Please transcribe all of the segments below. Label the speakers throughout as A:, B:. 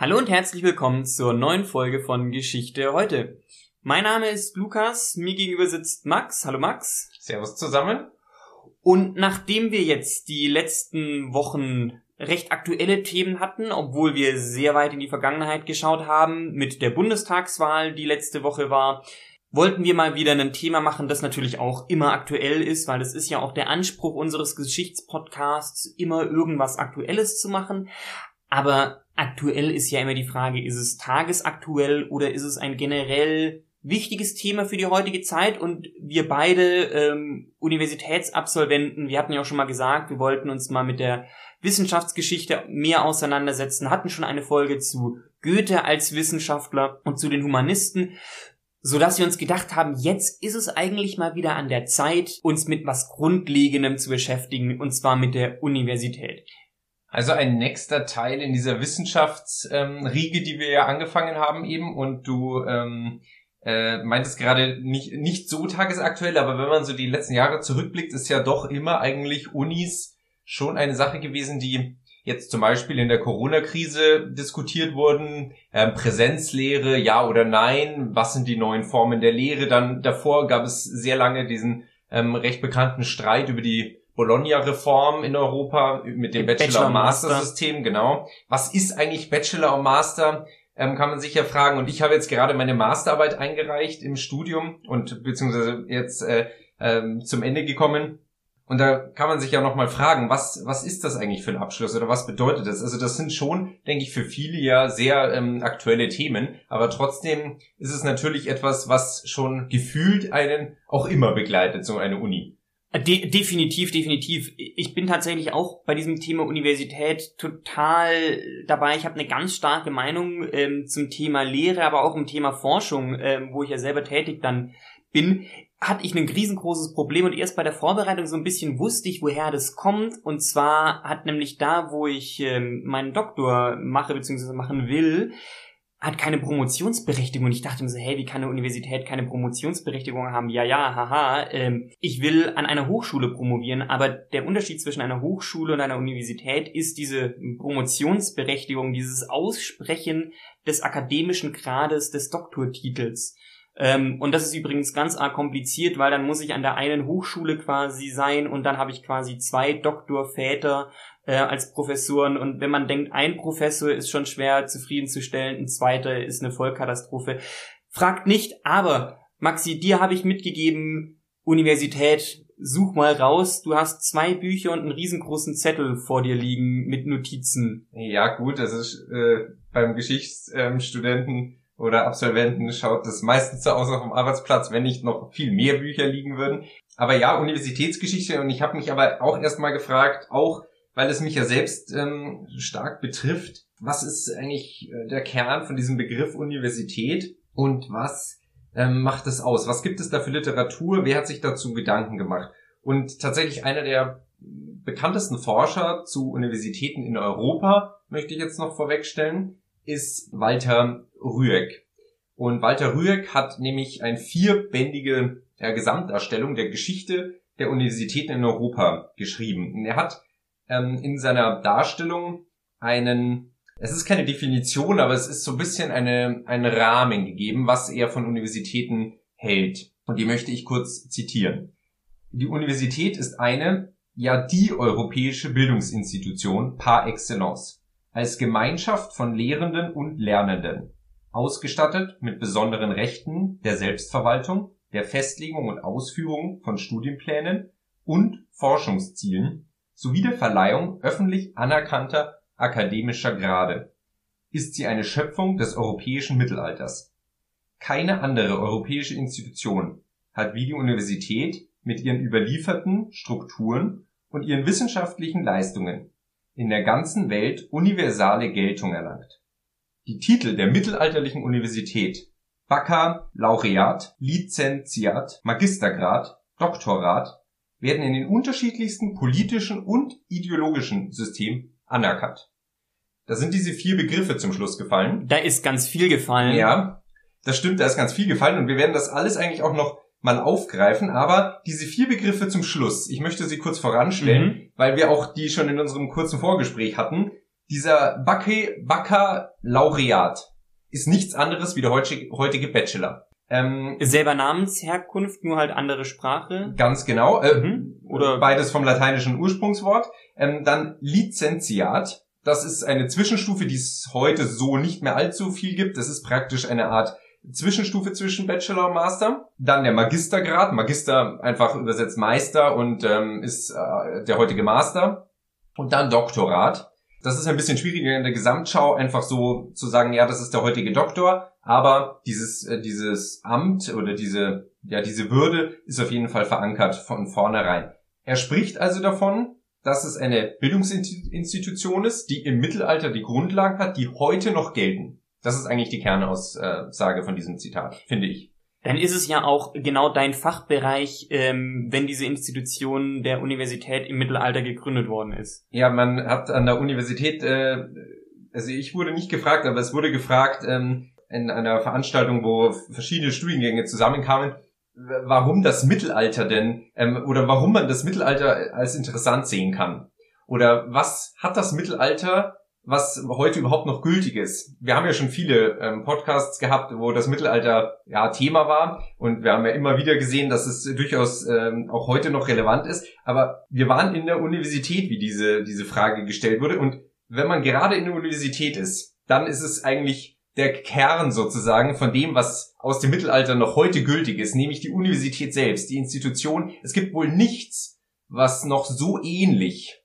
A: Hallo und herzlich willkommen zur neuen Folge von Geschichte heute. Mein Name ist Lukas, mir gegenüber sitzt Max. Hallo Max.
B: Servus zusammen.
A: Und nachdem wir jetzt die letzten Wochen recht aktuelle Themen hatten, obwohl wir sehr weit in die Vergangenheit geschaut haben, mit der Bundestagswahl, die letzte Woche war, wollten wir mal wieder ein Thema machen, das natürlich auch immer aktuell ist, weil es ist ja auch der Anspruch unseres Geschichtspodcasts, immer irgendwas Aktuelles zu machen. Aber aktuell ist ja immer die Frage, ist es tagesaktuell oder ist es ein generell wichtiges Thema für die heutige Zeit und wir beide ähm, Universitätsabsolventen, wir hatten ja auch schon mal gesagt, wir wollten uns mal mit der Wissenschaftsgeschichte mehr auseinandersetzen, hatten schon eine Folge zu Goethe als Wissenschaftler und zu den Humanisten, so dass wir uns gedacht haben, jetzt ist es eigentlich mal wieder an der Zeit, uns mit was Grundlegendem zu beschäftigen, und zwar mit der Universität.
B: Also ein nächster Teil in dieser Wissenschaftsriege, ähm, die wir ja angefangen haben eben, und du ähm, äh, meintest gerade nicht, nicht so tagesaktuell, aber wenn man so die letzten Jahre zurückblickt, ist ja doch immer eigentlich Unis schon eine Sache gewesen, die jetzt zum Beispiel in der Corona-Krise diskutiert wurden. Ähm, Präsenzlehre, ja oder nein? Was sind die neuen Formen der Lehre? Dann davor gab es sehr lange diesen ähm, recht bekannten Streit über die Bologna-Reform in Europa mit dem Bachelor- und Master-System, genau. Was ist eigentlich Bachelor und Master? Ähm, kann man sich ja fragen. Und ich habe jetzt gerade meine Masterarbeit eingereicht im Studium und beziehungsweise jetzt äh, ähm, zum Ende gekommen. Und da kann man sich ja nochmal fragen, was, was ist das eigentlich für ein Abschluss oder was bedeutet das? Also das sind schon, denke ich, für viele ja sehr ähm, aktuelle Themen, aber trotzdem ist es natürlich etwas, was schon gefühlt einen auch immer begleitet, so eine Uni.
A: De definitiv, definitiv. Ich bin tatsächlich auch bei diesem Thema Universität total dabei. Ich habe eine ganz starke Meinung ähm, zum Thema Lehre, aber auch im Thema Forschung, ähm, wo ich ja selber tätig dann bin hatte ich ein riesengroßes Problem und erst bei der Vorbereitung so ein bisschen wusste ich, woher das kommt. Und zwar hat nämlich da, wo ich ähm, meinen Doktor mache bzw. machen will, hat keine Promotionsberechtigung. Und ich dachte mir so, hey, wie kann eine Universität keine Promotionsberechtigung haben? Ja, ja, haha. Ähm, ich will an einer Hochschule promovieren, aber der Unterschied zwischen einer Hochschule und einer Universität ist diese Promotionsberechtigung, dieses Aussprechen des akademischen Grades des Doktortitels. Ähm, und das ist übrigens ganz arg kompliziert, weil dann muss ich an der einen Hochschule quasi sein und dann habe ich quasi zwei Doktorväter äh, als Professoren. Und wenn man denkt, ein Professor ist schon schwer zufriedenzustellen, ein zweiter ist eine Vollkatastrophe. Fragt nicht, aber Maxi, dir habe ich mitgegeben, Universität, such mal raus, du hast zwei Bücher und einen riesengroßen Zettel vor dir liegen mit Notizen.
B: Ja, gut, das ist äh, beim Geschichtsstudenten oder Absolventen schaut das meistens so aus auf dem Arbeitsplatz, wenn nicht noch viel mehr Bücher liegen würden. Aber ja, Universitätsgeschichte und ich habe mich aber auch erstmal gefragt, auch weil es mich ja selbst ähm, stark betrifft, was ist eigentlich äh, der Kern von diesem Begriff Universität und was ähm, macht es aus? Was gibt es da für Literatur? Wer hat sich dazu Gedanken gemacht? Und tatsächlich einer der bekanntesten Forscher zu Universitäten in Europa, möchte ich jetzt noch vorwegstellen, ist Walter Rüegg. Und Walter Rüegg hat nämlich eine vierbändige äh, Gesamtdarstellung der Geschichte der Universitäten in Europa geschrieben. Und er hat ähm, in seiner Darstellung einen, es ist keine Definition, aber es ist so ein bisschen eine, ein Rahmen gegeben, was er von Universitäten hält. Und die möchte ich kurz zitieren. Die Universität ist eine, ja die europäische Bildungsinstitution par excellence als Gemeinschaft von Lehrenden und Lernenden, ausgestattet mit besonderen Rechten der Selbstverwaltung, der Festlegung und Ausführung von Studienplänen und Forschungszielen sowie der Verleihung öffentlich anerkannter akademischer Grade, ist sie eine Schöpfung des europäischen Mittelalters. Keine andere europäische Institution hat wie die Universität mit ihren überlieferten Strukturen und ihren wissenschaftlichen Leistungen in der ganzen Welt universale Geltung erlangt. Die Titel der mittelalterlichen Universität Baccalaureat, Lizenziat, Magistergrad, Doktorat werden in den unterschiedlichsten politischen und ideologischen Systemen anerkannt. Da sind diese vier Begriffe zum Schluss gefallen.
A: Da ist ganz viel gefallen.
B: Ja, das stimmt, da ist ganz viel gefallen und wir werden das alles eigentlich auch noch mal aufgreifen, aber diese vier Begriffe zum Schluss, ich möchte sie kurz voranstellen, mhm. weil wir auch die schon in unserem kurzen Vorgespräch hatten. Dieser Baccalaureat ist nichts anderes wie der heutige Bachelor.
A: Ähm, Selber Namensherkunft, nur halt andere Sprache.
B: Ganz genau. Äh, mhm. Oder beides vom lateinischen Ursprungswort. Ähm, dann Lizenziat. Das ist eine Zwischenstufe, die es heute so nicht mehr allzu viel gibt. Das ist praktisch eine Art Zwischenstufe zwischen Bachelor und Master. Dann der Magistergrad. Magister einfach übersetzt Meister und ähm, ist äh, der heutige Master. Und dann Doktorat. Das ist ein bisschen schwieriger in der Gesamtschau, einfach so zu sagen, ja, das ist der heutige Doktor, aber dieses, äh, dieses Amt oder diese, ja, diese Würde ist auf jeden Fall verankert von vornherein. Er spricht also davon, dass es eine Bildungsinstitution ist, die im Mittelalter die Grundlagen hat, die heute noch gelten. Das ist eigentlich die Kernaussage von diesem Zitat, finde ich.
A: Dann ist es ja auch genau dein Fachbereich, ähm, wenn diese Institution der Universität im Mittelalter gegründet worden ist.
B: Ja, man hat an der Universität, äh, also ich wurde nicht gefragt, aber es wurde gefragt ähm, in einer Veranstaltung, wo verschiedene Studiengänge zusammenkamen, warum das Mittelalter denn ähm, oder warum man das Mittelalter als interessant sehen kann. Oder was hat das Mittelalter was heute überhaupt noch gültig ist. Wir haben ja schon viele ähm, Podcasts gehabt, wo das Mittelalter ja Thema war und wir haben ja immer wieder gesehen, dass es durchaus ähm, auch heute noch relevant ist. Aber wir waren in der Universität, wie diese diese Frage gestellt wurde und wenn man gerade in der Universität ist, dann ist es eigentlich der Kern sozusagen von dem, was aus dem Mittelalter noch heute gültig ist, nämlich die Universität selbst, die Institution. Es gibt wohl nichts, was noch so ähnlich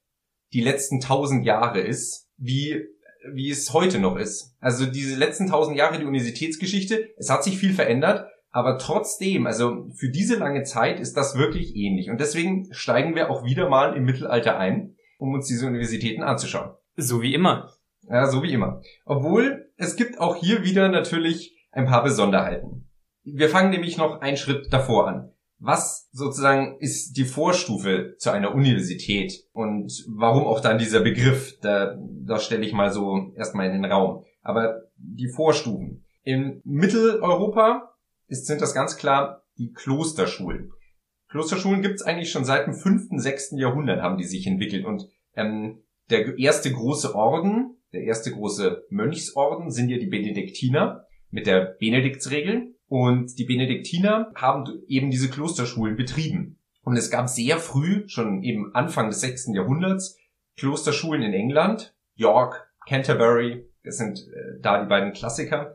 B: die letzten tausend Jahre ist wie, wie es heute noch ist. Also diese letzten tausend Jahre die Universitätsgeschichte, es hat sich viel verändert, aber trotzdem, also für diese lange Zeit ist das wirklich ähnlich. Und deswegen steigen wir auch wieder mal im Mittelalter ein, um uns diese Universitäten anzuschauen.
A: So wie immer.
B: Ja, so wie immer. Obwohl, es gibt auch hier wieder natürlich ein paar Besonderheiten. Wir fangen nämlich noch einen Schritt davor an. Was sozusagen ist die Vorstufe zu einer Universität und warum auch dann dieser Begriff? Da, da stelle ich mal so erstmal in den Raum. Aber die Vorstufen. In Mitteleuropa ist, sind das ganz klar die Klosterschulen. Klosterschulen gibt es eigentlich schon seit dem fünften, sechsten Jahrhundert haben die sich entwickelt und ähm, der erste große Orden, der erste große Mönchsorden sind ja die Benediktiner mit der Benediktsregel. Und die Benediktiner haben eben diese Klosterschulen betrieben. Und es gab sehr früh, schon eben Anfang des 6. Jahrhunderts, Klosterschulen in England, York, Canterbury, das sind äh, da die beiden Klassiker.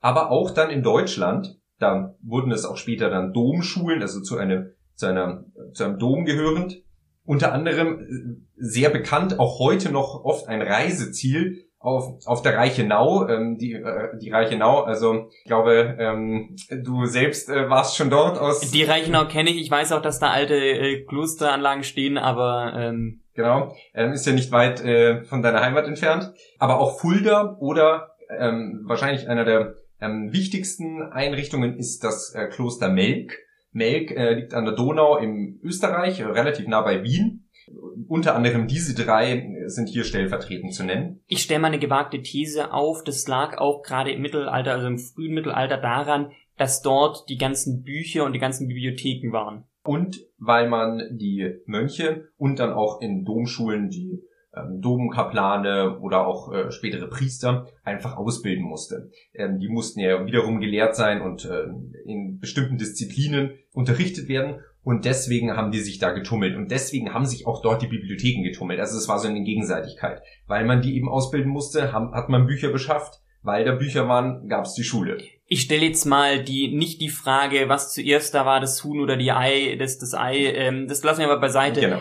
B: Aber auch dann in Deutschland, da wurden es auch später dann Domschulen, also zu einem, zu einer, zu einem Dom gehörend. Unter anderem äh, sehr bekannt, auch heute noch oft ein Reiseziel, auf, auf der Reichenau, ähm, die, äh, die Reichenau, also ich glaube, ähm, du selbst äh, warst schon dort aus.
A: Die Reichenau kenne ich, ich weiß auch, dass da alte äh, Klosteranlagen stehen, aber ähm
B: Genau, ähm, ist ja nicht weit äh, von deiner Heimat entfernt. Aber auch Fulda oder ähm, wahrscheinlich einer der ähm, wichtigsten Einrichtungen ist das äh, Kloster Melk. Melk äh, liegt an der Donau im Österreich, relativ nah bei Wien unter anderem diese drei sind hier stellvertretend zu nennen.
A: Ich stelle mal eine gewagte These auf. Das lag auch gerade im Mittelalter, also im frühen Mittelalter daran, dass dort die ganzen Bücher und die ganzen Bibliotheken waren.
B: Und weil man die Mönche und dann auch in Domschulen die ähm, Domkaplane oder auch äh, spätere Priester einfach ausbilden musste. Ähm, die mussten ja wiederum gelehrt sein und äh, in bestimmten Disziplinen unterrichtet werden und deswegen haben die sich da getummelt. Und deswegen haben sich auch dort die Bibliotheken getummelt. Also es war so eine Gegenseitigkeit. Weil man die eben ausbilden musste, hat man Bücher beschafft. Weil da Bücher waren, gab es die Schule.
A: Ich stelle jetzt mal die nicht die Frage, was zuerst da war, das Huhn oder die Ei, das, das Ei, ähm, das lassen wir aber beiseite. Genau.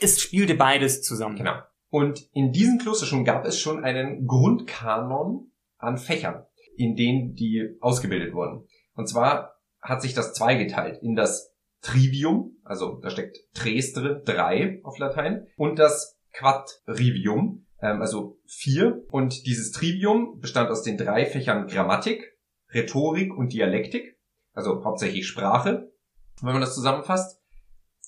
A: Es spielte beides zusammen.
B: Genau. Und in diesen Klosterschulen gab es schon einen Grundkanon an Fächern, in denen die ausgebildet wurden. Und zwar hat sich das zweigeteilt in das Trivium, also da steckt tres drin, drei auf Latein, und das Quadrivium, ähm, also vier. Und dieses Trivium bestand aus den drei Fächern Grammatik, Rhetorik und Dialektik, also hauptsächlich Sprache, wenn man das zusammenfasst.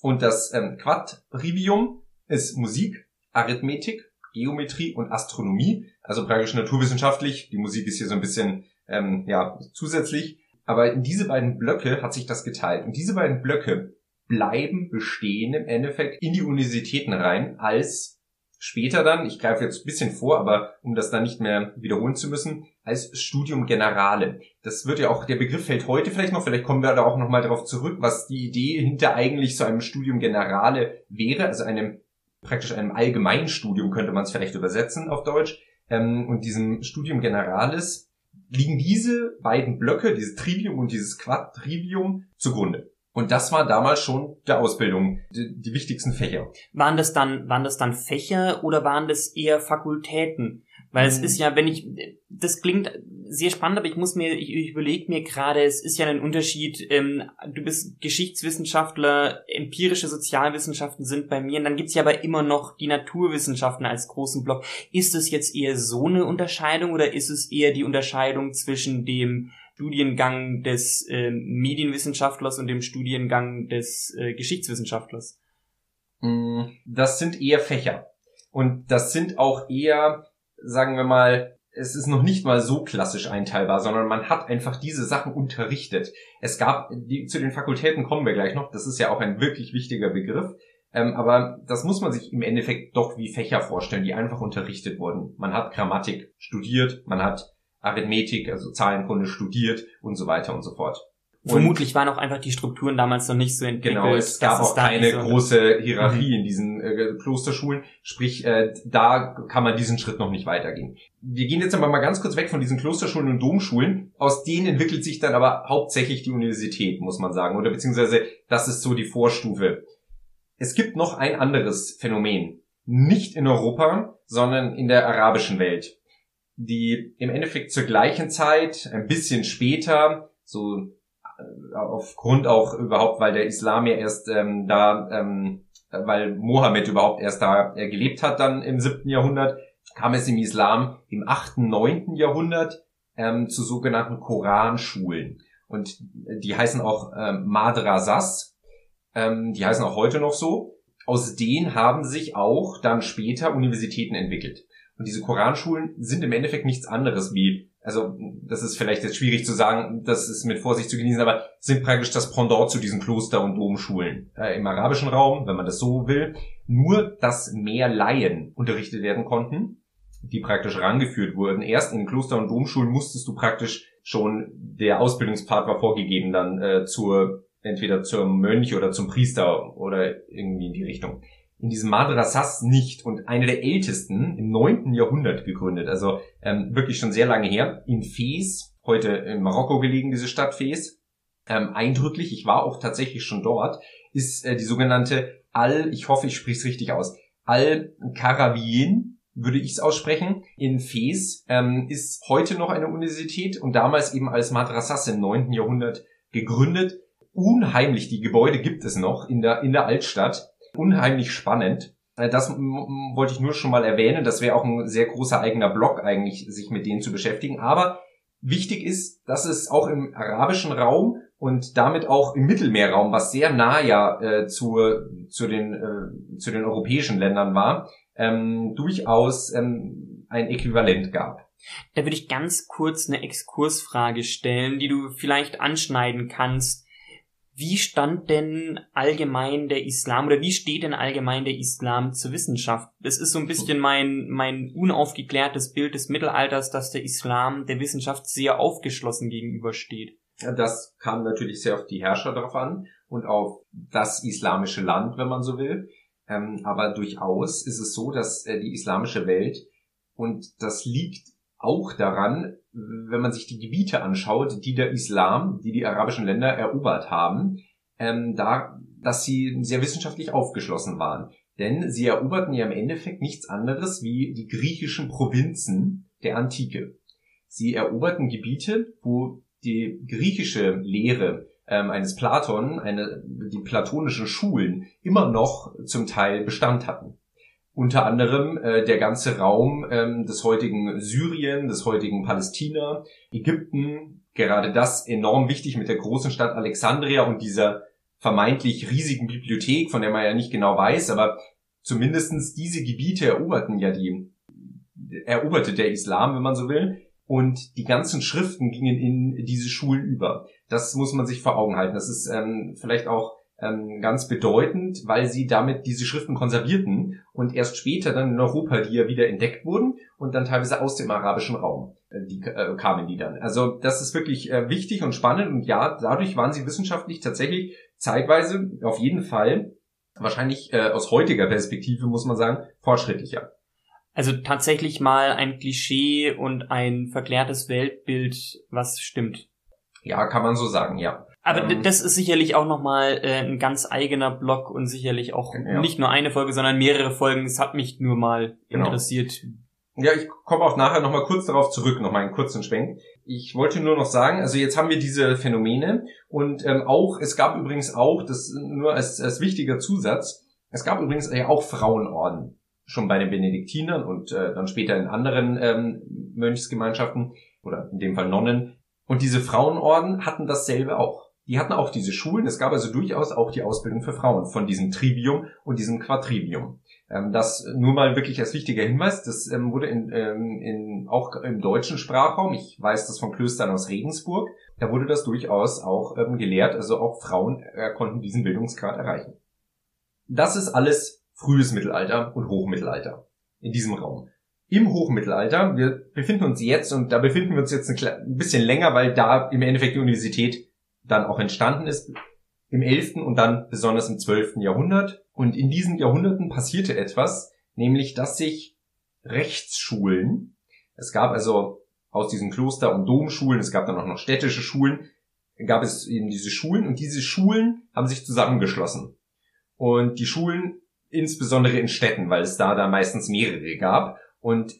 B: Und das ähm, Quadrivium ist Musik, Arithmetik, Geometrie und Astronomie, also praktisch naturwissenschaftlich. Die Musik ist hier so ein bisschen ähm, ja zusätzlich. Aber in diese beiden Blöcke hat sich das geteilt. Und diese beiden Blöcke bleiben bestehen im Endeffekt in die Universitäten rein als später dann, ich greife jetzt ein bisschen vor, aber um das dann nicht mehr wiederholen zu müssen, als Studium Generale. Das wird ja auch, der Begriff fällt heute vielleicht noch, vielleicht kommen wir da auch nochmal darauf zurück, was die Idee hinter eigentlich so einem Studium Generale wäre, also einem praktisch einem Allgemeinstudium könnte man es vielleicht übersetzen auf Deutsch. Ähm, und diesem Studium Generalis liegen diese beiden Blöcke, dieses Trivium und dieses Quadrivium, zugrunde. Und das war damals schon der Ausbildung die, die, wichtigsten Fächer.
A: Waren das dann waren das dann Fächer oder waren das eher Fakultäten? Weil mhm. es ist ja, wenn ich das klingt sehr spannend, aber ich muss mir ich, ich überlege mir gerade, es ist ja ein Unterschied. Ähm, du bist Geschichtswissenschaftler, empirische Sozialwissenschaften sind bei mir, und dann gibt's ja aber immer noch die Naturwissenschaften als großen Block. Ist es jetzt eher so eine Unterscheidung oder ist es eher die Unterscheidung zwischen dem Studiengang des äh, Medienwissenschaftlers und dem Studiengang des äh, Geschichtswissenschaftlers?
B: Mm, das sind eher Fächer. Und das sind auch eher, sagen wir mal, es ist noch nicht mal so klassisch einteilbar, sondern man hat einfach diese Sachen unterrichtet. Es gab, die, zu den Fakultäten kommen wir gleich noch, das ist ja auch ein wirklich wichtiger Begriff. Ähm, aber das muss man sich im Endeffekt doch wie Fächer vorstellen, die einfach unterrichtet wurden. Man hat Grammatik studiert, man hat Arithmetik, also Zahlenkunde studiert und so weiter und so fort.
A: Vermutlich waren auch einfach die Strukturen damals noch nicht so entwickelt.
B: Genau, es gab auch keine so große Hierarchie mhm. in diesen äh, Klosterschulen. Sprich, äh, da kann man diesen Schritt noch nicht weitergehen. Wir gehen jetzt aber mal ganz kurz weg von diesen Klosterschulen und Domschulen. Aus denen entwickelt sich dann aber hauptsächlich die Universität, muss man sagen. Oder beziehungsweise das ist so die Vorstufe. Es gibt noch ein anderes Phänomen. Nicht in Europa, sondern in der arabischen Welt die im Endeffekt zur gleichen Zeit, ein bisschen später, so aufgrund auch überhaupt, weil der Islam ja erst ähm, da, ähm, weil Mohammed überhaupt erst da äh, gelebt hat, dann im siebten Jahrhundert, kam es im Islam im achten, neunten Jahrhundert ähm, zu sogenannten Koranschulen. Und die heißen auch ähm, Madrasas, ähm, die heißen auch heute noch so. Aus denen haben sich auch dann später Universitäten entwickelt. Und diese Koranschulen sind im Endeffekt nichts anderes wie, also das ist vielleicht jetzt schwierig zu sagen, das ist mit Vorsicht zu genießen, aber sind praktisch das Pendant zu diesen Kloster- und Domschulen äh, im arabischen Raum, wenn man das so will. Nur, dass mehr Laien unterrichtet werden konnten, die praktisch rangeführt wurden. Erst in Kloster- und Domschulen musstest du praktisch schon, der Ausbildungspart war vorgegeben dann äh, zur entweder zum Mönch oder zum Priester oder irgendwie in die Richtung in diesem Madrasas nicht und eine der ältesten im neunten Jahrhundert gegründet, also ähm, wirklich schon sehr lange her, in Fes, heute in Marokko gelegen, diese Stadt Fes. Ähm, eindrücklich, ich war auch tatsächlich schon dort, ist äh, die sogenannte Al, ich hoffe, ich spreche es richtig aus, Al-Karawien, würde ich es aussprechen, in Fes, ähm, ist heute noch eine Universität und damals eben als Madrasas im neunten Jahrhundert gegründet. Unheimlich, die Gebäude gibt es noch in der, in der Altstadt unheimlich spannend. Äh, das wollte ich nur schon mal erwähnen. Das wäre auch ein sehr großer eigener Blog eigentlich, sich mit denen zu beschäftigen. Aber wichtig ist, dass es auch im arabischen Raum und damit auch im Mittelmeerraum, was sehr nah ja äh, zu, zu, den, äh, zu den europäischen Ländern war, ähm, durchaus ähm, ein Äquivalent gab.
A: Da würde ich ganz kurz eine Exkursfrage stellen, die du vielleicht anschneiden kannst. Wie stand denn allgemein der Islam oder wie steht denn allgemein der Islam zur Wissenschaft? Das ist so ein bisschen mein, mein unaufgeklärtes Bild des Mittelalters, dass der Islam der Wissenschaft sehr aufgeschlossen gegenübersteht.
B: Das kam natürlich sehr auf die Herrscher darauf an und auf das islamische Land, wenn man so will. Ähm, aber durchaus ist es so, dass äh, die islamische Welt, und das liegt auch daran, wenn man sich die Gebiete anschaut, die der Islam, die die arabischen Länder erobert haben, ähm, da, dass sie sehr wissenschaftlich aufgeschlossen waren. Denn sie eroberten ja im Endeffekt nichts anderes wie die griechischen Provinzen der Antike. Sie eroberten Gebiete, wo die griechische Lehre ähm, eines Platon, eine, die platonischen Schulen immer noch zum Teil Bestand hatten unter anderem äh, der ganze Raum ähm, des heutigen Syrien, des heutigen Palästina, Ägypten, gerade das enorm wichtig mit der großen Stadt Alexandria und dieser vermeintlich riesigen Bibliothek, von der man ja nicht genau weiß, aber zumindestens diese Gebiete eroberten ja die, eroberte der Islam, wenn man so will, und die ganzen Schriften gingen in diese Schulen über. Das muss man sich vor Augen halten. Das ist ähm, vielleicht auch ähm, ganz bedeutend, weil sie damit diese Schriften konservierten und erst später dann in Europa die ja wieder entdeckt wurden und dann teilweise aus dem arabischen Raum äh, die äh, kamen die dann. Also das ist wirklich äh, wichtig und spannend und ja, dadurch waren sie wissenschaftlich tatsächlich zeitweise auf jeden Fall wahrscheinlich äh, aus heutiger Perspektive muss man sagen fortschrittlicher.
A: Also tatsächlich mal ein Klischee und ein verklärtes Weltbild, was stimmt.
B: Ja, kann man so sagen, ja.
A: Aber ähm, das ist sicherlich auch nochmal äh, ein ganz eigener Blog und sicherlich auch ja. nicht nur eine Folge, sondern mehrere Folgen. Es hat mich nur mal genau. interessiert.
B: Ja, ich komme auch nachher nochmal kurz darauf zurück, nochmal einen kurzen Schwenk. Ich wollte nur noch sagen, also jetzt haben wir diese Phänomene und ähm, auch, es gab übrigens auch, das nur als, als wichtiger Zusatz, es gab übrigens ja auch Frauenorden schon bei den Benediktinern und äh, dann später in anderen ähm, Mönchsgemeinschaften oder in dem Fall Nonnen. Und diese Frauenorden hatten dasselbe auch. Die hatten auch diese Schulen. Es gab also durchaus auch die Ausbildung für Frauen von diesem Trivium und diesem Quadrivium. Ähm, das nur mal wirklich als wichtiger Hinweis. Das ähm, wurde in, ähm, in, auch im deutschen Sprachraum. Ich weiß das von Klöstern aus Regensburg. Da wurde das durchaus auch gelehrt. Also auch Frauen äh, konnten diesen Bildungsgrad erreichen. Das ist alles frühes Mittelalter und Hochmittelalter in diesem Raum. Im Hochmittelalter, wir befinden uns jetzt, und da befinden wir uns jetzt ein bisschen länger, weil da im Endeffekt die Universität dann auch entstanden ist, im 11. und dann besonders im 12. Jahrhundert. Und in diesen Jahrhunderten passierte etwas, nämlich dass sich Rechtsschulen, es gab also aus diesen Kloster- und Domschulen, es gab dann auch noch städtische Schulen, gab es eben diese Schulen und diese Schulen haben sich zusammengeschlossen. Und die Schulen insbesondere in Städten, weil es da da meistens mehrere gab. Und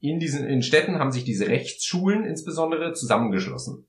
B: in diesen in Städten haben sich diese Rechtsschulen insbesondere zusammengeschlossen.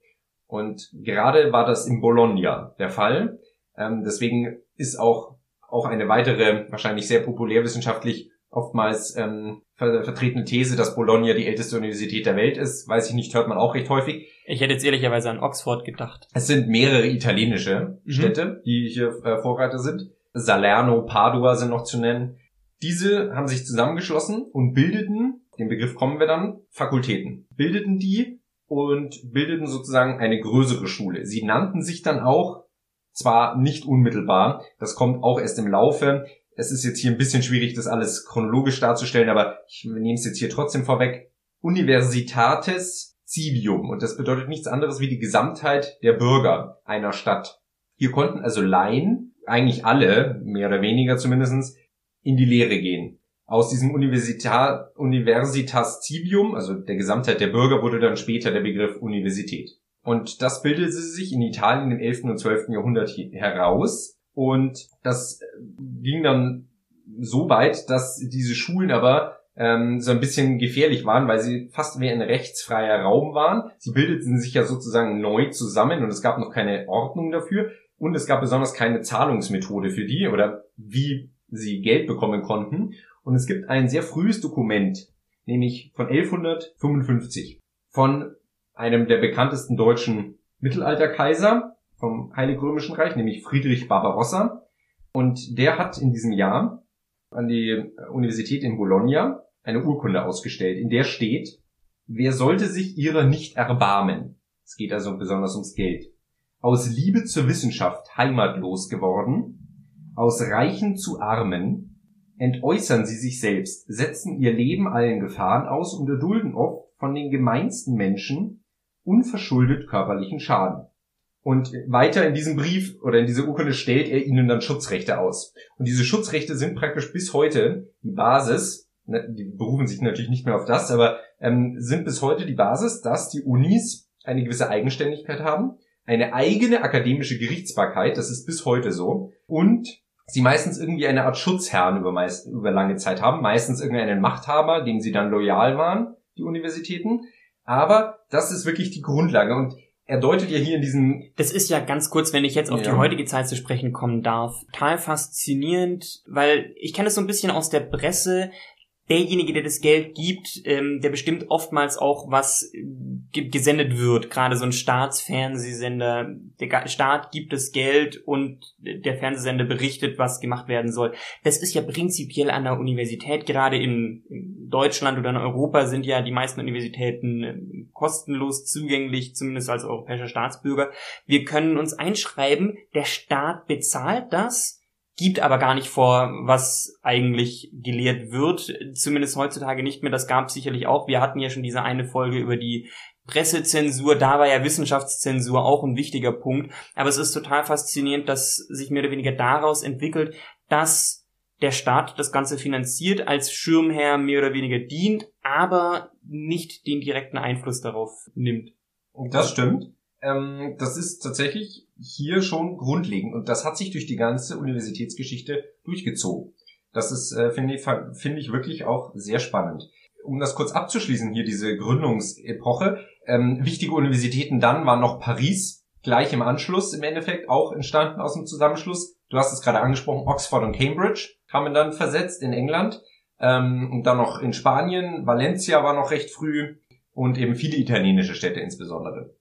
B: Und gerade war das in Bologna der Fall. Ähm, deswegen ist auch auch eine weitere, wahrscheinlich sehr populärwissenschaftlich oftmals ähm, ver vertretene These, dass Bologna die älteste Universität der Welt ist. Weiß ich nicht, hört man auch recht häufig.
A: Ich hätte jetzt ehrlicherweise an Oxford gedacht.
B: Es sind mehrere italienische mhm. Städte, die hier äh, Vorreiter sind. Salerno, Padua sind noch zu nennen. Diese haben sich zusammengeschlossen und bildeten, den Begriff kommen wir dann, Fakultäten. Bildeten die und bildeten sozusagen eine größere Schule. Sie nannten sich dann auch, zwar nicht unmittelbar, das kommt auch erst im Laufe, es ist jetzt hier ein bisschen schwierig, das alles chronologisch darzustellen, aber ich nehme es jetzt hier trotzdem vorweg, Universitates Civium und das bedeutet nichts anderes wie die Gesamtheit der Bürger einer Stadt. Hier konnten also Laien eigentlich alle, mehr oder weniger zumindestens, in die Lehre gehen. Aus diesem Universita Universitas Civium, also der Gesamtheit der Bürger, wurde dann später der Begriff Universität. Und das bildete sich in Italien im 11. und 12. Jahrhundert heraus. Und das ging dann so weit, dass diese Schulen aber ähm, so ein bisschen gefährlich waren, weil sie fast wie ein rechtsfreier Raum waren. Sie bildeten sich ja sozusagen neu zusammen und es gab noch keine Ordnung dafür. Und es gab besonders keine Zahlungsmethode für die oder wie sie Geld bekommen konnten. Und es gibt ein sehr frühes Dokument, nämlich von 1155, von einem der bekanntesten deutschen Mittelalterkaiser vom Heiligen Römischen Reich, nämlich Friedrich Barbarossa. Und der hat in diesem Jahr an die Universität in Bologna eine Urkunde ausgestellt, in der steht, wer sollte sich ihrer nicht erbarmen? Es geht also besonders ums Geld aus Liebe zur Wissenschaft heimatlos geworden, aus Reichen zu Armen, entäußern sie sich selbst, setzen ihr Leben allen Gefahren aus und erdulden oft von den gemeinsten Menschen unverschuldet körperlichen Schaden. Und weiter in diesem Brief oder in dieser Urkunde stellt er ihnen dann Schutzrechte aus. Und diese Schutzrechte sind praktisch bis heute die Basis, ne, die berufen sich natürlich nicht mehr auf das, aber ähm, sind bis heute die Basis, dass die Unis eine gewisse Eigenständigkeit haben, eine eigene akademische Gerichtsbarkeit, das ist bis heute so, und sie meistens irgendwie eine Art Schutzherrn über, meist, über lange Zeit haben, meistens irgendeinen Machthaber, dem sie dann loyal waren, die Universitäten. Aber das ist wirklich die Grundlage und er deutet ja hier in diesem.
A: Das ist ja ganz kurz, wenn ich jetzt auf ja. die heutige Zeit zu sprechen kommen darf, total faszinierend, weil ich kenne es so ein bisschen aus der Presse, derjenige, der das Geld gibt, ähm, der bestimmt oftmals auch, was gesendet wird, gerade so ein Staatsfernsehsender, der Staat gibt das Geld und der Fernsehsender berichtet, was gemacht werden soll. Das ist ja prinzipiell an der Universität, gerade in, Deutschland oder in Europa sind ja die meisten Universitäten ähm, kostenlos zugänglich, zumindest als europäischer Staatsbürger. Wir können uns einschreiben, der Staat bezahlt das, gibt aber gar nicht vor, was eigentlich gelehrt wird. Zumindest heutzutage nicht mehr. Das gab sicherlich auch. Wir hatten ja schon diese eine Folge über die Pressezensur, da war ja Wissenschaftszensur auch ein wichtiger Punkt. Aber es ist total faszinierend, dass sich mehr oder weniger daraus entwickelt, dass der Staat das Ganze finanziert, als Schirmherr mehr oder weniger dient, aber nicht den direkten Einfluss darauf nimmt.
B: Das stimmt. Ähm, das ist tatsächlich hier schon grundlegend und das hat sich durch die ganze Universitätsgeschichte durchgezogen. Das ist, äh, finde ich, finde ich wirklich auch sehr spannend um das kurz abzuschließen, hier diese Gründungsepoche, ähm, wichtige Universitäten dann waren noch Paris, gleich im Anschluss im Endeffekt, auch entstanden aus dem Zusammenschluss. Du hast es gerade angesprochen, Oxford und Cambridge kamen dann versetzt in England. Ähm, und dann noch in Spanien, Valencia war noch recht früh und eben viele italienische Städte insbesondere.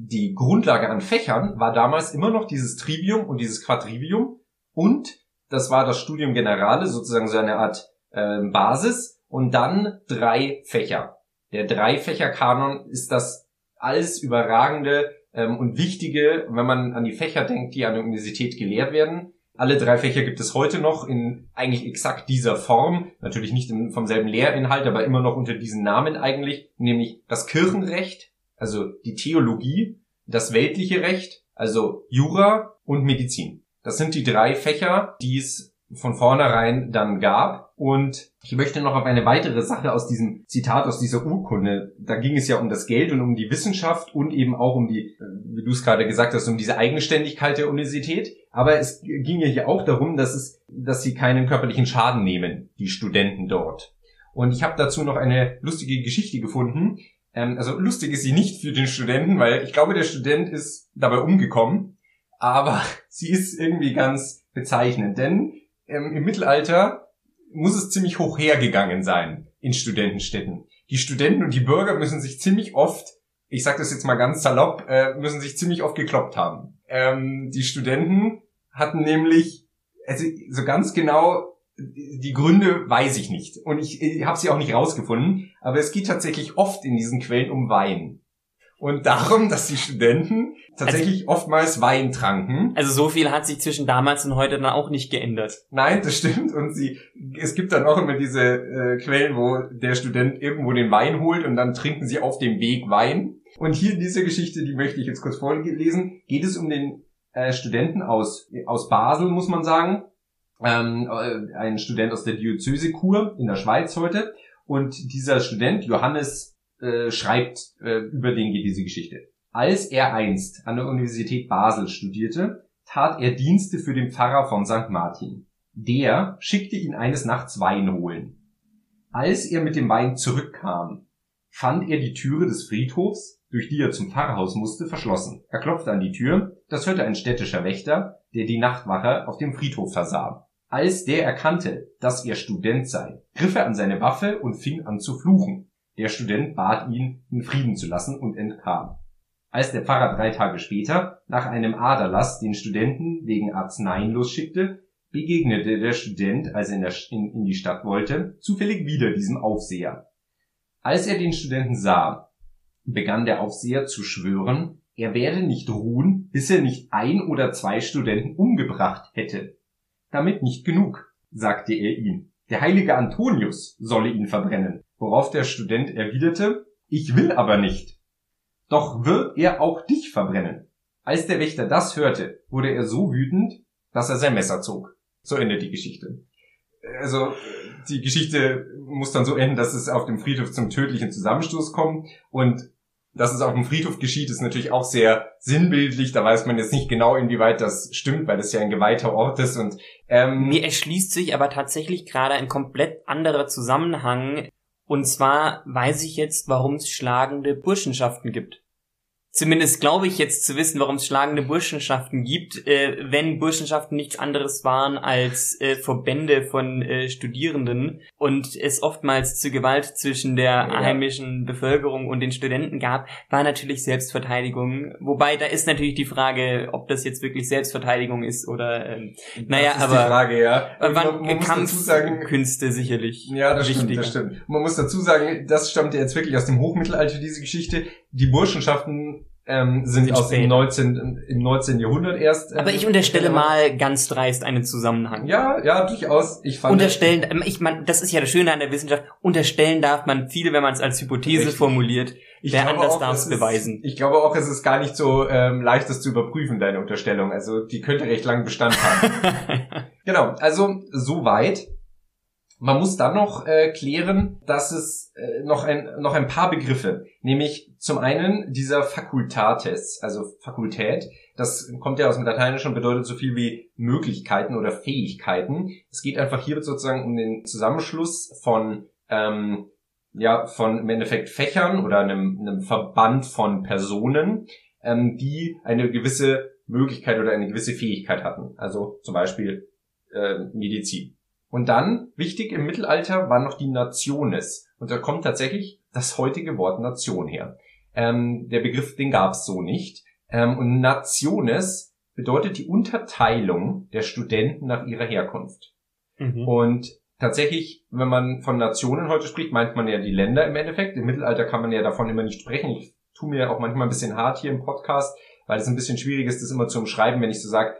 B: Die Grundlage an Fächern war damals immer noch dieses Trivium und dieses Quadrivium und das war das Studium Generale, sozusagen so eine Art äh, Basis und dann drei Fächer. Der Dreifächer-Kanon ist das alles überragende ähm, und wichtige, wenn man an die Fächer denkt, die an der Universität gelehrt werden. Alle drei Fächer gibt es heute noch in eigentlich exakt dieser Form, natürlich nicht vom selben Lehrinhalt, aber immer noch unter diesen Namen eigentlich, nämlich das Kirchenrecht, also die Theologie, das weltliche Recht, also Jura und Medizin. Das sind die drei Fächer, die es von vornherein dann gab. Und ich möchte noch auf eine weitere Sache aus diesem Zitat, aus dieser Urkunde. Da ging es ja um das Geld und um die Wissenschaft und eben auch um die, äh, wie du es gerade gesagt hast, um diese Eigenständigkeit der Universität. Aber es ging ja hier auch darum, dass es, dass sie keinen körperlichen Schaden nehmen, die Studenten dort. Und ich habe dazu noch eine lustige Geschichte gefunden. Ähm, also lustig ist sie nicht für den Studenten, weil ich glaube, der Student ist dabei umgekommen. Aber sie ist irgendwie ganz bezeichnend, denn ähm, im Mittelalter muss es ziemlich hoch hergegangen sein in Studentenstädten. Die Studenten und die Bürger müssen sich ziemlich oft, ich sage das jetzt mal ganz salopp, äh, müssen sich ziemlich oft gekloppt haben. Ähm, die Studenten hatten nämlich, also so ganz genau die Gründe weiß ich nicht und ich, ich habe sie auch nicht rausgefunden, aber es geht tatsächlich oft in diesen Quellen um Wein und darum, dass die Studenten tatsächlich also, oftmals Wein tranken.
A: Also so viel hat sich zwischen damals und heute dann auch nicht geändert.
B: Nein, das stimmt. Und sie, es gibt dann auch immer diese äh, Quellen, wo der Student irgendwo den Wein holt und dann trinken sie auf dem Weg Wein. Und hier in dieser Geschichte, die möchte ich jetzt kurz vorlesen, geht es um den äh, Studenten aus, aus Basel, muss man sagen. Ähm, äh, ein Student aus der Diözese Kur in der Schweiz heute. Und dieser Student, Johannes äh, schreibt, äh, über den geht diese Geschichte. Als er einst an der Universität Basel studierte, tat er Dienste für den Pfarrer von St. Martin. Der schickte ihn eines Nachts Wein holen. Als er mit dem Wein zurückkam, fand er die Türe des Friedhofs, durch die er zum Pfarrhaus musste, verschlossen. Er klopfte an die Tür, das hörte ein städtischer Wächter, der die Nachtwache auf dem Friedhof versah. Als der erkannte, dass er Student sei, griff er an seine Waffe und fing an zu fluchen. Der Student bat ihn, in Frieden zu lassen und entkam. Als der Pfarrer drei Tage später nach einem Aderlass den Studenten wegen Arzneien losschickte, begegnete der Student, als er in, der, in, in die Stadt wollte, zufällig wieder diesem Aufseher. Als er den Studenten sah, begann der Aufseher zu schwören, er werde nicht ruhen, bis er nicht ein oder zwei Studenten umgebracht hätte. Damit nicht genug, sagte er ihm. Der heilige Antonius solle ihn verbrennen worauf der Student erwiderte, ich will aber nicht. Doch wird er auch dich verbrennen. Als der Wächter das hörte, wurde er so wütend, dass er sein Messer zog. So endet die Geschichte. Also die Geschichte muss dann so enden, dass es auf dem Friedhof zum tödlichen Zusammenstoß kommt und dass es auf dem Friedhof geschieht, ist natürlich auch sehr sinnbildlich. Da weiß man jetzt nicht genau, inwieweit das stimmt, weil das ja ein geweihter Ort ist. Und
A: ähm, mir erschließt sich aber tatsächlich gerade ein komplett anderer Zusammenhang und zwar weiß ich jetzt, warum es schlagende Burschenschaften gibt. Zumindest glaube ich jetzt zu wissen, warum es schlagende Burschenschaften gibt, äh, wenn Burschenschaften nichts anderes waren als äh, Verbände von äh, Studierenden und es oftmals zu Gewalt zwischen der ja. heimischen Bevölkerung und den Studenten gab, war natürlich Selbstverteidigung. Wobei da ist natürlich die Frage, ob das jetzt wirklich Selbstverteidigung ist oder ähm, naja, aber
B: Frage, ja.
A: man, man Kampfkünste sicherlich.
B: Ja, das wichtiger. stimmt, das stimmt. Man muss dazu sagen, das stammt ja jetzt wirklich aus dem Hochmittelalter, diese Geschichte. Die Burschenschaften ähm, sind, aus dem 19, im 19. Jahrhundert erst.
A: Ähm, Aber ich unterstelle mal ganz dreist einen Zusammenhang.
B: Ja, ja, durchaus. Ich fand
A: unterstellen, ähm, ich meine, das ist ja das Schöne an der Wissenschaft. Unterstellen darf man viele, wenn man es als Hypothese richtig. formuliert. Ich Wer anders darf es beweisen.
B: Ich glaube auch, es ist gar nicht so ähm, leicht, das zu überprüfen, deine Unterstellung. Also die könnte recht lang Bestand haben. genau, also soweit. Man muss dann noch äh, klären, dass es äh, noch, ein, noch ein paar Begriffe, nämlich zum einen dieser Facultates, also Fakultät, das kommt ja aus dem Lateinischen und bedeutet so viel wie Möglichkeiten oder Fähigkeiten. Es geht einfach hier sozusagen um den Zusammenschluss von ähm, ja von im Endeffekt Fächern oder einem, einem Verband von Personen, ähm, die eine gewisse Möglichkeit oder eine gewisse Fähigkeit hatten. Also zum Beispiel äh, Medizin. Und dann, wichtig im Mittelalter, war noch die Nationes. Und da kommt tatsächlich das heutige Wort Nation her. Ähm, der Begriff, den gab es so nicht. Ähm, und Nationes bedeutet die Unterteilung der Studenten nach ihrer Herkunft. Mhm. Und tatsächlich, wenn man von Nationen heute spricht, meint man ja die Länder im Endeffekt. Im Mittelalter kann man ja davon immer nicht sprechen. Ich tue mir auch manchmal ein bisschen hart hier im Podcast, weil es ein bisschen schwierig ist, das immer zu umschreiben, wenn ich so sage,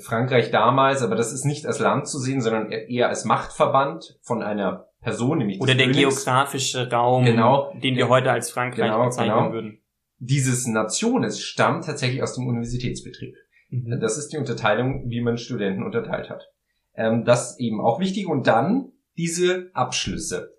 B: Frankreich damals, aber das ist nicht als Land zu sehen, sondern eher als Machtverband von einer Person, nämlich
A: Oder der Königs. geografische Raum, genau, den wir heute als Frankreich genau, bezeichnen genau. würden.
B: Dieses Nationes stammt tatsächlich aus dem Universitätsbetrieb. Mhm. Das ist die Unterteilung, wie man Studenten unterteilt hat. Ähm, das ist eben auch wichtig. Und dann diese Abschlüsse.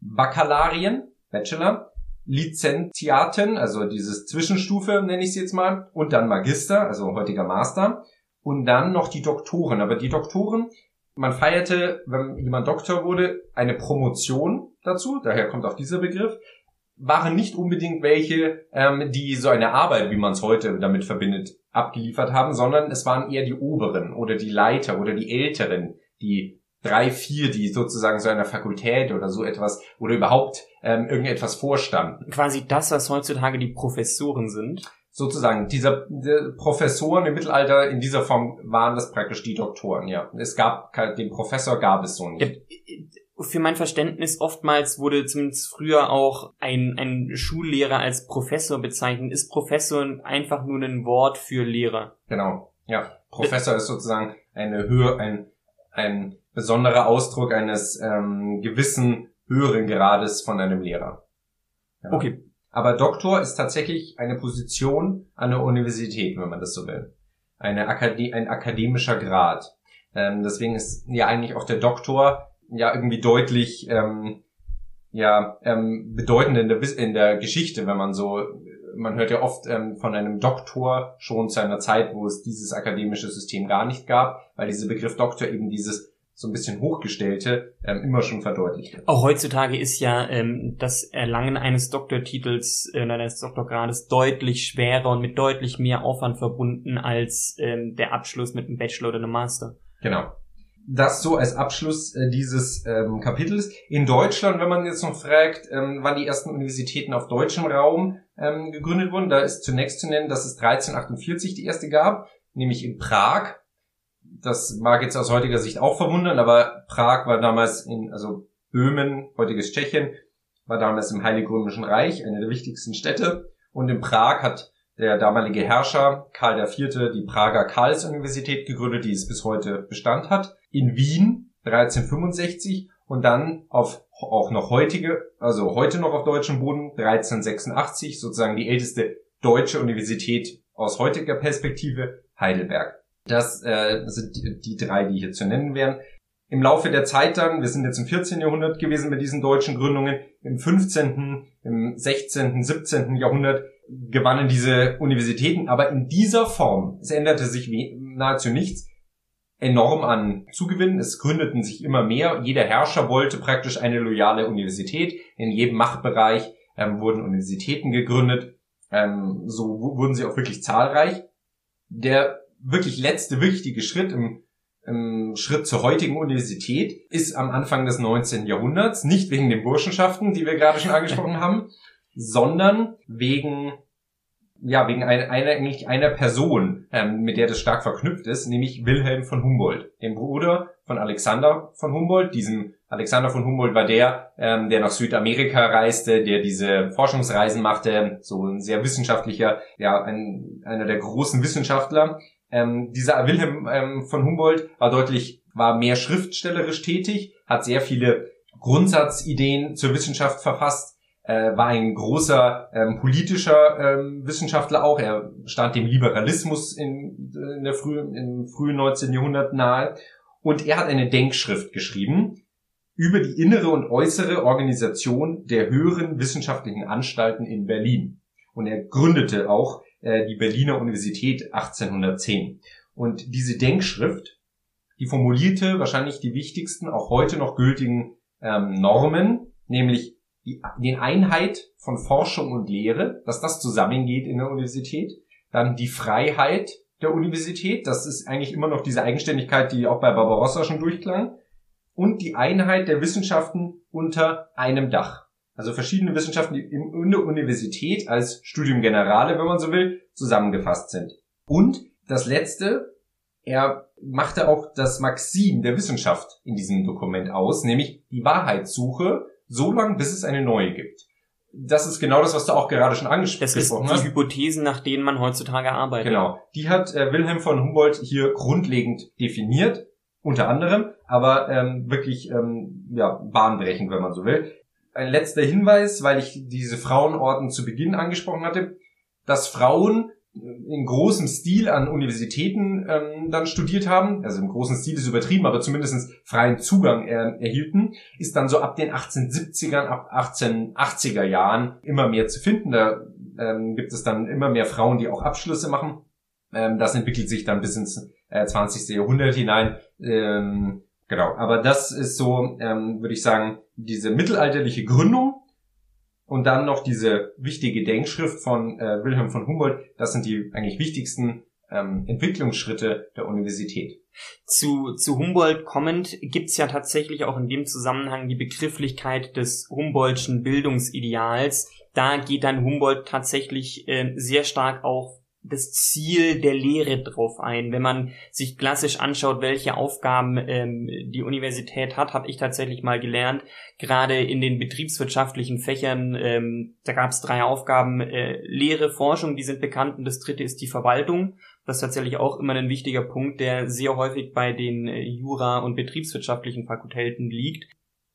B: Bakalarien, Bachelor, Lizentiaten, also dieses Zwischenstufe nenne ich es jetzt mal, und dann Magister, also heutiger Master und dann noch die Doktoren. Aber die Doktoren, man feierte, wenn jemand Doktor wurde, eine Promotion dazu, daher kommt auch dieser Begriff, waren nicht unbedingt welche, ähm, die so eine Arbeit, wie man es heute damit verbindet, abgeliefert haben, sondern es waren eher die Oberen oder die Leiter oder die Älteren, die drei, vier, die sozusagen so einer Fakultät oder so etwas oder überhaupt ähm, irgendetwas vorstanden.
A: Quasi das, was heutzutage die Professoren sind
B: sozusagen dieser die Professoren im Mittelalter in dieser Form waren das praktisch die Doktoren, ja. Es gab den Professor gab es so nicht.
A: Für mein Verständnis oftmals wurde zumindest früher auch ein, ein Schullehrer als Professor bezeichnet. Ist Professor einfach nur ein Wort für Lehrer?
B: Genau, ja. Professor ist sozusagen eine Höhe, ein, ein besonderer Ausdruck eines ähm, gewissen höheren Grades von einem Lehrer.
A: Ja. Okay,
B: aber Doktor ist tatsächlich eine Position an der Universität, wenn man das so will. Eine Akade ein akademischer Grad. Ähm, deswegen ist ja eigentlich auch der Doktor ja irgendwie deutlich ähm, ja ähm, bedeutend in der, in der Geschichte, wenn man so man hört ja oft ähm, von einem Doktor schon zu einer Zeit, wo es dieses akademische System gar nicht gab, weil dieser Begriff Doktor eben dieses so ein bisschen hochgestellte ähm, immer schon verdeutlicht.
A: Auch heutzutage ist ja ähm, das Erlangen eines Doktortitels, äh, eines Doktorgrades deutlich schwerer und mit deutlich mehr Aufwand verbunden als ähm, der Abschluss mit einem Bachelor oder einem Master.
B: Genau. Das so als Abschluss äh, dieses ähm, Kapitels. In Deutschland, wenn man jetzt noch fragt, ähm, wann die ersten Universitäten auf deutschem Raum ähm, gegründet wurden, da ist zunächst zu nennen, dass es 1348 die erste gab, nämlich in Prag das mag jetzt aus heutiger Sicht auch verwundern, aber Prag war damals in, also Böhmen, heutiges Tschechien, war damals im Heiligen Römischen Reich, eine der wichtigsten Städte. Und in Prag hat der damalige Herrscher Karl IV. die Prager Karls-Universität gegründet, die es bis heute Bestand hat. In Wien 1365 und dann auf auch noch heutige, also heute noch auf deutschem Boden 1386, sozusagen die älteste deutsche Universität aus heutiger Perspektive, Heidelberg. Das äh, sind die, die drei, die hier zu nennen wären. Im Laufe der Zeit dann, wir sind jetzt im 14. Jahrhundert gewesen mit diesen deutschen Gründungen, im 15., im 16., 17. Jahrhundert gewannen diese Universitäten, aber in dieser Form, es änderte sich nahezu nichts, enorm an Zugewinn. Es gründeten sich immer mehr. Jeder Herrscher wollte praktisch eine loyale Universität. In jedem Machtbereich ähm, wurden Universitäten gegründet. Ähm, so wurden sie auch wirklich zahlreich. Der wirklich letzte wichtige Schritt im, im Schritt zur heutigen Universität ist am Anfang des 19. Jahrhunderts, nicht wegen den Burschenschaften, die wir gerade schon angesprochen haben, sondern wegen ja, wegen einer, einer, eigentlich einer Person, ähm, mit der das stark verknüpft ist, nämlich Wilhelm von Humboldt, dem Bruder von Alexander von Humboldt. Diesem Alexander von Humboldt war der, ähm, der nach Südamerika reiste, der diese Forschungsreisen machte, so ein sehr wissenschaftlicher, ja, ein, einer der großen Wissenschaftler. Ähm, dieser Wilhelm ähm, von Humboldt war deutlich, war mehr schriftstellerisch tätig, hat sehr viele Grundsatzideen zur Wissenschaft verfasst, äh, war ein großer ähm, politischer ähm, Wissenschaftler auch. Er stand dem Liberalismus in, in der frühen, im frühen 19. Jahrhundert nahe. Und er hat eine Denkschrift geschrieben über die innere und äußere Organisation der höheren wissenschaftlichen Anstalten in Berlin. Und er gründete auch äh, die Berliner Universität 1810. Und diese Denkschrift, die formulierte wahrscheinlich die wichtigsten, auch heute noch gültigen ähm, Normen, nämlich die, die Einheit von Forschung und Lehre, dass das zusammengeht in der Universität, dann die Freiheit der Universität, das ist eigentlich immer noch diese Eigenständigkeit, die auch bei Barbarossa schon durchklang, und die Einheit der Wissenschaften unter einem Dach. Also verschiedene Wissenschaften, die in der Universität als Studium Generale, wenn man so will, zusammengefasst sind. Und das letzte, er machte auch das Maxim der Wissenschaft in diesem Dokument aus, nämlich die Wahrheitssuche so lange, bis es eine neue gibt. Das ist genau das, was du auch gerade schon angesprochen hast. Das
A: ist die Hypothesen, nach denen man heutzutage arbeitet.
B: Genau. Die hat äh, Wilhelm von Humboldt hier grundlegend definiert, unter anderem, aber ähm, wirklich ähm, ja, bahnbrechend, wenn man so will. Ein letzter Hinweis, weil ich diese Frauenorden zu Beginn angesprochen hatte, dass Frauen in großem Stil an Universitäten ähm, dann studiert haben, also im großen Stil ist übertrieben, aber zumindest freien Zugang er, erhielten, ist dann so ab den 1870ern, ab 1880er Jahren immer mehr zu finden. Da ähm, gibt es dann immer mehr Frauen, die auch Abschlüsse machen. Ähm, das entwickelt sich dann bis ins äh, 20. Jahrhundert hinein. Ähm, genau, aber das ist so, ähm, würde ich sagen, diese mittelalterliche Gründung und dann noch diese wichtige Denkschrift von äh, Wilhelm von Humboldt. Das sind die eigentlich wichtigsten ähm, Entwicklungsschritte der Universität.
A: Zu, zu Humboldt kommend gibt's ja tatsächlich auch in dem Zusammenhang die Begrifflichkeit des Humboldtschen Bildungsideals. Da geht dann Humboldt tatsächlich äh, sehr stark auf das Ziel der Lehre drauf ein. Wenn man sich klassisch anschaut, welche Aufgaben ähm, die Universität hat, habe ich tatsächlich mal gelernt, gerade in den betriebswirtschaftlichen Fächern, ähm, da gab es drei Aufgaben, äh, Lehre, Forschung, die sind bekannt und das dritte ist die Verwaltung. Das ist tatsächlich auch immer ein wichtiger Punkt, der sehr häufig bei den äh, Jura- und betriebswirtschaftlichen Fakultäten liegt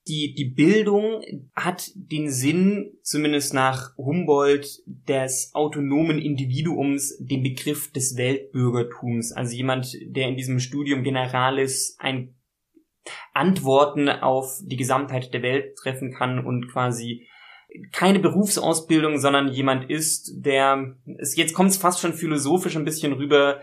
A: die, die Bildung hat den Sinn, zumindest nach Humboldt, des autonomen Individuums, den Begriff des Weltbürgertums. Also jemand, der in diesem Studium Generalis ein Antworten auf die Gesamtheit der Welt treffen kann und quasi keine Berufsausbildung, sondern jemand ist, der, es, jetzt kommt es fast schon philosophisch ein bisschen rüber,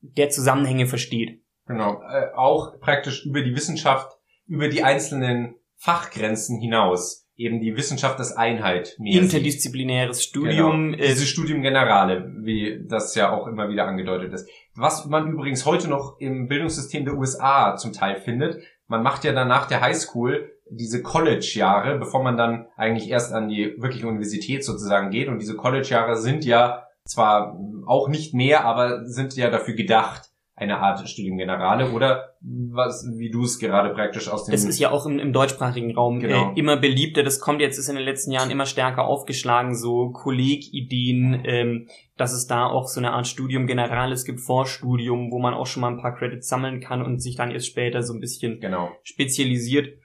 A: der Zusammenhänge versteht.
B: Genau, äh, auch praktisch über die Wissenschaft, über die einzelnen Fachgrenzen hinaus eben die Wissenschaft als Einheit
A: mehr Interdisziplinäres sieht. Studium.
B: Genau. Dieses Studium Generale, wie das ja auch immer wieder angedeutet ist. Was man übrigens heute noch im Bildungssystem der USA zum Teil findet. Man macht ja dann nach der Highschool diese College-Jahre, bevor man dann eigentlich erst an die wirkliche Universität sozusagen geht. Und diese College-Jahre sind ja zwar auch nicht mehr, aber sind ja dafür gedacht, eine Art Studium Generale oder was, wie du es gerade praktisch aus dem...
A: Das ist ja auch im, im deutschsprachigen Raum genau. äh, immer beliebter. Das kommt jetzt, ist in den letzten Jahren immer stärker aufgeschlagen, so Kollegideen, ähm, dass es da auch so eine Art Studium Generales gibt, Vorstudium, wo man auch schon mal ein paar Credits sammeln kann und sich dann erst später so ein bisschen
B: genau.
A: spezialisiert.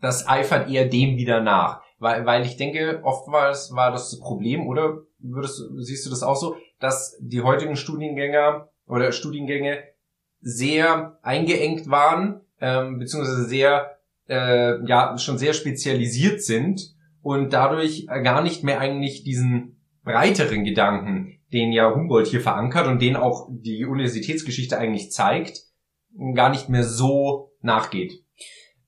B: Das eifert eher dem wieder nach. Weil, weil ich denke, oftmals war das das Problem, oder würdest, siehst du das auch so, dass die heutigen Studiengänger oder Studiengänge sehr eingeengt waren, ähm, beziehungsweise sehr, äh, ja, schon sehr spezialisiert sind und dadurch gar nicht mehr eigentlich diesen breiteren Gedanken, den ja Humboldt hier verankert und den auch die Universitätsgeschichte eigentlich zeigt, gar nicht mehr so nachgeht.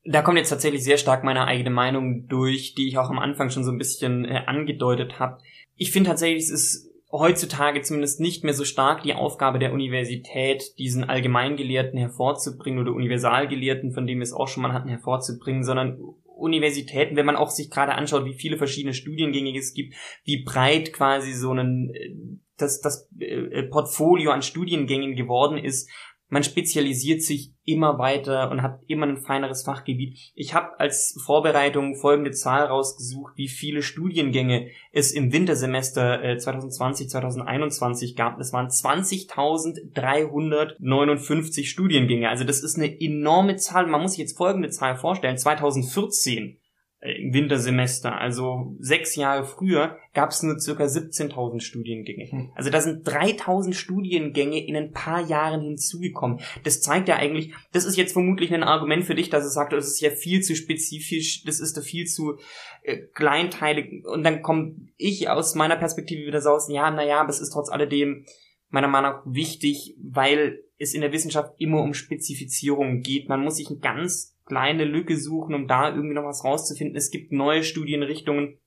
A: Da kommt jetzt tatsächlich sehr stark meine eigene Meinung durch, die ich auch am Anfang schon so ein bisschen äh, angedeutet habe. Ich finde tatsächlich, es ist heutzutage zumindest nicht mehr so stark die Aufgabe der Universität, diesen Allgemeingelehrten hervorzubringen oder Universalgelehrten, von dem wir es auch schon mal hatten, hervorzubringen, sondern Universitäten, wenn man auch sich gerade anschaut, wie viele verschiedene Studiengänge es gibt, wie breit quasi so ein äh, das, das äh, Portfolio an Studiengängen geworden ist, man spezialisiert sich immer weiter und hat immer ein feineres Fachgebiet. Ich habe als Vorbereitung folgende Zahl rausgesucht, wie viele Studiengänge es im Wintersemester 2020, äh, 2021 gab. Das waren 20.359 Studiengänge. Also das ist eine enorme Zahl. Man muss sich jetzt folgende Zahl vorstellen. 2014 äh, im Wintersemester, also sechs Jahre früher, gab es nur circa 17.000 Studiengänge. Hm. Also da sind 3.000 Studiengänge in ein paar Jahren hinzugekommen. Das zeigt ja eigentlich, das ist jetzt vermutlich ein Argument für dich, dass es sagt, das ist ja viel zu spezifisch, das ist da viel zu äh, kleinteilig. Und dann komme ich aus meiner Perspektive wieder so aus, ja, naja, aber es ist trotz alledem meiner Meinung nach wichtig, weil es in der Wissenschaft immer um Spezifizierung geht. Man muss sich ein ganz kleine Lücke suchen, um da irgendwie noch was rauszufinden. Es gibt neue Studienrichtungen.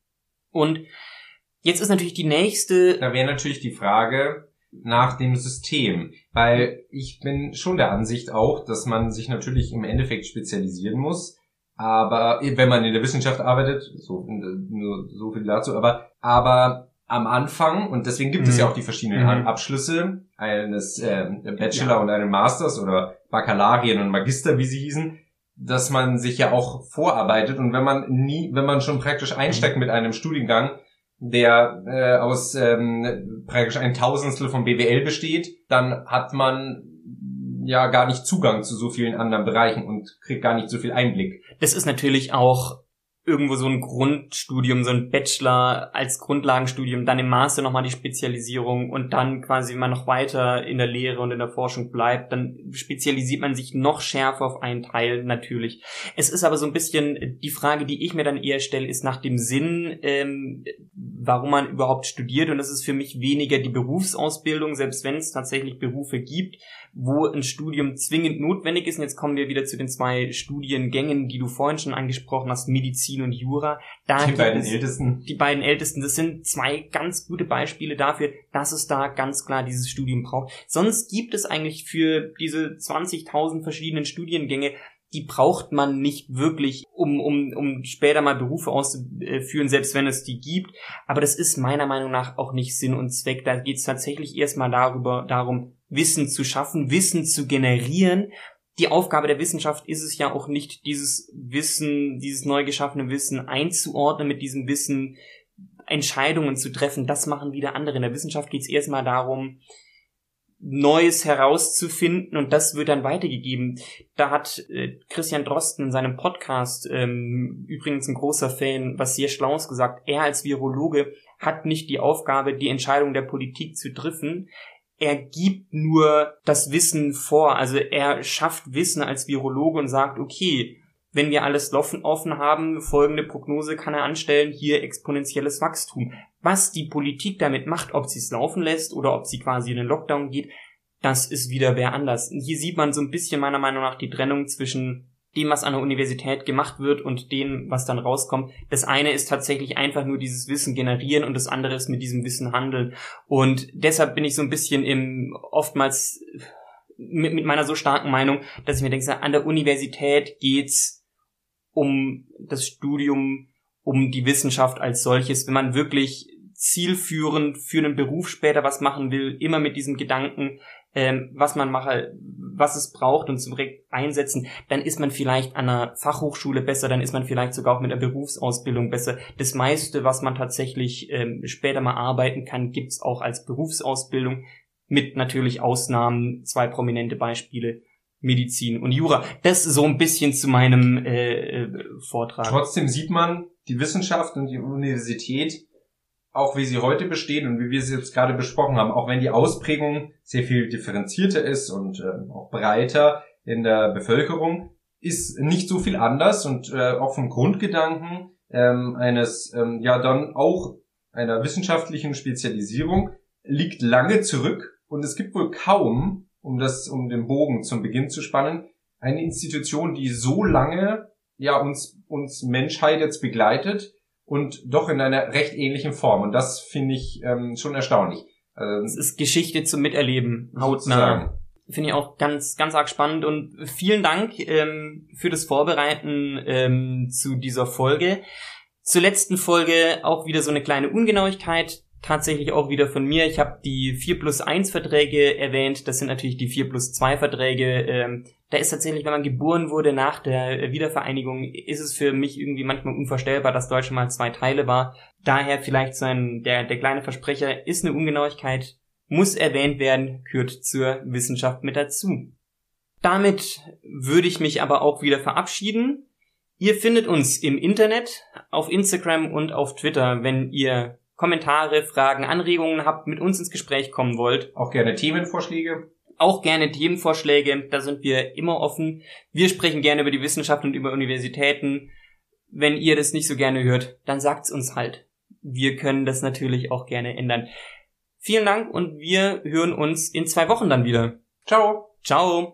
A: Und jetzt ist natürlich die nächste.
B: Da wäre natürlich die Frage nach dem System, weil ich bin schon der Ansicht auch, dass man sich natürlich im Endeffekt spezialisieren muss. Aber wenn man in der Wissenschaft arbeitet, so, nur so viel dazu, aber, aber am Anfang, und deswegen gibt mhm. es ja auch die verschiedenen mhm. Abschlüsse eines äh, Bachelor ja. und eines Masters oder Bakalarien und Magister, wie sie hießen, dass man sich ja auch vorarbeitet und wenn man nie, wenn man schon praktisch einsteigt mit einem Studiengang, der äh, aus ähm, praktisch ein Tausendstel von BWL besteht, dann hat man ja gar nicht Zugang zu so vielen anderen Bereichen und kriegt gar nicht so viel Einblick.
A: Das ist natürlich auch irgendwo so ein Grundstudium, so ein Bachelor als Grundlagenstudium, dann im Master nochmal die Spezialisierung und dann quasi, wenn man noch weiter in der Lehre und in der Forschung bleibt, dann spezialisiert man sich noch schärfer auf einen Teil natürlich. Es ist aber so ein bisschen die Frage, die ich mir dann eher stelle, ist nach dem Sinn, ähm, warum man überhaupt studiert und das ist für mich weniger die Berufsausbildung, selbst wenn es tatsächlich Berufe gibt, wo ein Studium zwingend notwendig ist. Und jetzt kommen wir wieder zu den zwei Studiengängen, die du vorhin schon angesprochen hast, Medizin und Jura.
B: Da die beiden ältesten.
A: Die beiden ältesten. Das sind zwei ganz gute Beispiele dafür, dass es da ganz klar dieses Studium braucht. Sonst gibt es eigentlich für diese 20.000 verschiedenen Studiengänge die braucht man nicht wirklich, um, um, um später mal Berufe auszuführen, selbst wenn es die gibt. Aber das ist meiner Meinung nach auch nicht Sinn und Zweck. Da geht es tatsächlich erstmal darüber, darum, Wissen zu schaffen, Wissen zu generieren. Die Aufgabe der Wissenschaft ist es ja auch nicht, dieses Wissen, dieses neu geschaffene Wissen einzuordnen, mit diesem Wissen Entscheidungen zu treffen. Das machen wieder andere. In der Wissenschaft geht es erstmal darum, Neues herauszufinden und das wird dann weitergegeben. Da hat äh, Christian Drosten in seinem Podcast, ähm, übrigens ein großer Fan, was sehr Schlaues gesagt, er als Virologe hat nicht die Aufgabe, die Entscheidung der Politik zu treffen, er gibt nur das Wissen vor. Also er schafft Wissen als Virologe und sagt, okay, wenn wir alles offen haben, folgende Prognose kann er anstellen, hier exponentielles Wachstum. Was die Politik damit macht, ob sie es laufen lässt oder ob sie quasi in den Lockdown geht, das ist wieder wer anders. Hier sieht man so ein bisschen meiner Meinung nach die Trennung zwischen dem, was an der Universität gemacht wird und dem, was dann rauskommt. Das eine ist tatsächlich einfach nur dieses Wissen generieren und das andere ist mit diesem Wissen handeln. Und deshalb bin ich so ein bisschen im oftmals mit, mit meiner so starken Meinung, dass ich mir denke, an der Universität geht's um das Studium, um die Wissenschaft als solches. Wenn man wirklich zielführend für einen Beruf später was machen will, immer mit diesem Gedanken, ähm, was man mache, was es braucht und zum direkt einsetzen, dann ist man vielleicht an einer Fachhochschule besser, dann ist man vielleicht sogar auch mit einer Berufsausbildung besser. Das meiste, was man tatsächlich ähm, später mal arbeiten kann, gibt's auch als Berufsausbildung, mit natürlich Ausnahmen, zwei prominente Beispiele, Medizin und Jura. Das so ein bisschen zu meinem äh, äh Vortrag.
B: Trotzdem sieht man, die Wissenschaft und die Universität auch wie sie heute bestehen und wie wir sie jetzt gerade besprochen haben, auch wenn die Ausprägung sehr viel differenzierter ist und äh, auch breiter in der Bevölkerung, ist nicht so viel anders und äh, auch vom Grundgedanken ähm, eines, ähm, ja dann auch einer wissenschaftlichen Spezialisierung liegt lange zurück und es gibt wohl kaum, um das, um den Bogen zum Beginn zu spannen, eine Institution, die so lange ja uns uns Menschheit jetzt begleitet und doch in einer recht ähnlichen Form. Und das finde ich ähm, schon erstaunlich. Also,
A: Es ist Geschichte zum Miterleben, hautnah. Finde ich auch ganz, ganz arg spannend und vielen Dank ähm, für das Vorbereiten ähm, zu dieser Folge. Zur letzten Folge auch wieder so eine kleine Ungenauigkeit, tatsächlich auch wieder von mir. Ich habe die 4 plus 1 Verträge erwähnt, das sind natürlich die 4 plus 2 Verträge. Ähm, da ist tatsächlich, wenn man geboren wurde nach der Wiedervereinigung, ist es für mich irgendwie manchmal unvorstellbar, dass Deutschland mal zwei Teile war. Daher vielleicht so ein, der, der kleine Versprecher ist eine Ungenauigkeit, muss erwähnt werden, gehört zur Wissenschaft mit dazu. Damit würde ich mich aber auch wieder verabschieden. Ihr findet uns im Internet, auf Instagram und auf Twitter, wenn ihr Kommentare, Fragen, Anregungen habt, mit uns ins Gespräch kommen wollt.
B: Auch gerne Themenvorschläge.
A: Auch gerne Themenvorschläge, da sind wir immer offen. Wir sprechen gerne über die Wissenschaft und über Universitäten. Wenn ihr das nicht so gerne hört, dann sagt's uns halt. Wir können das natürlich auch gerne ändern. Vielen Dank und wir hören uns in zwei Wochen dann wieder.
B: Ciao.
A: Ciao.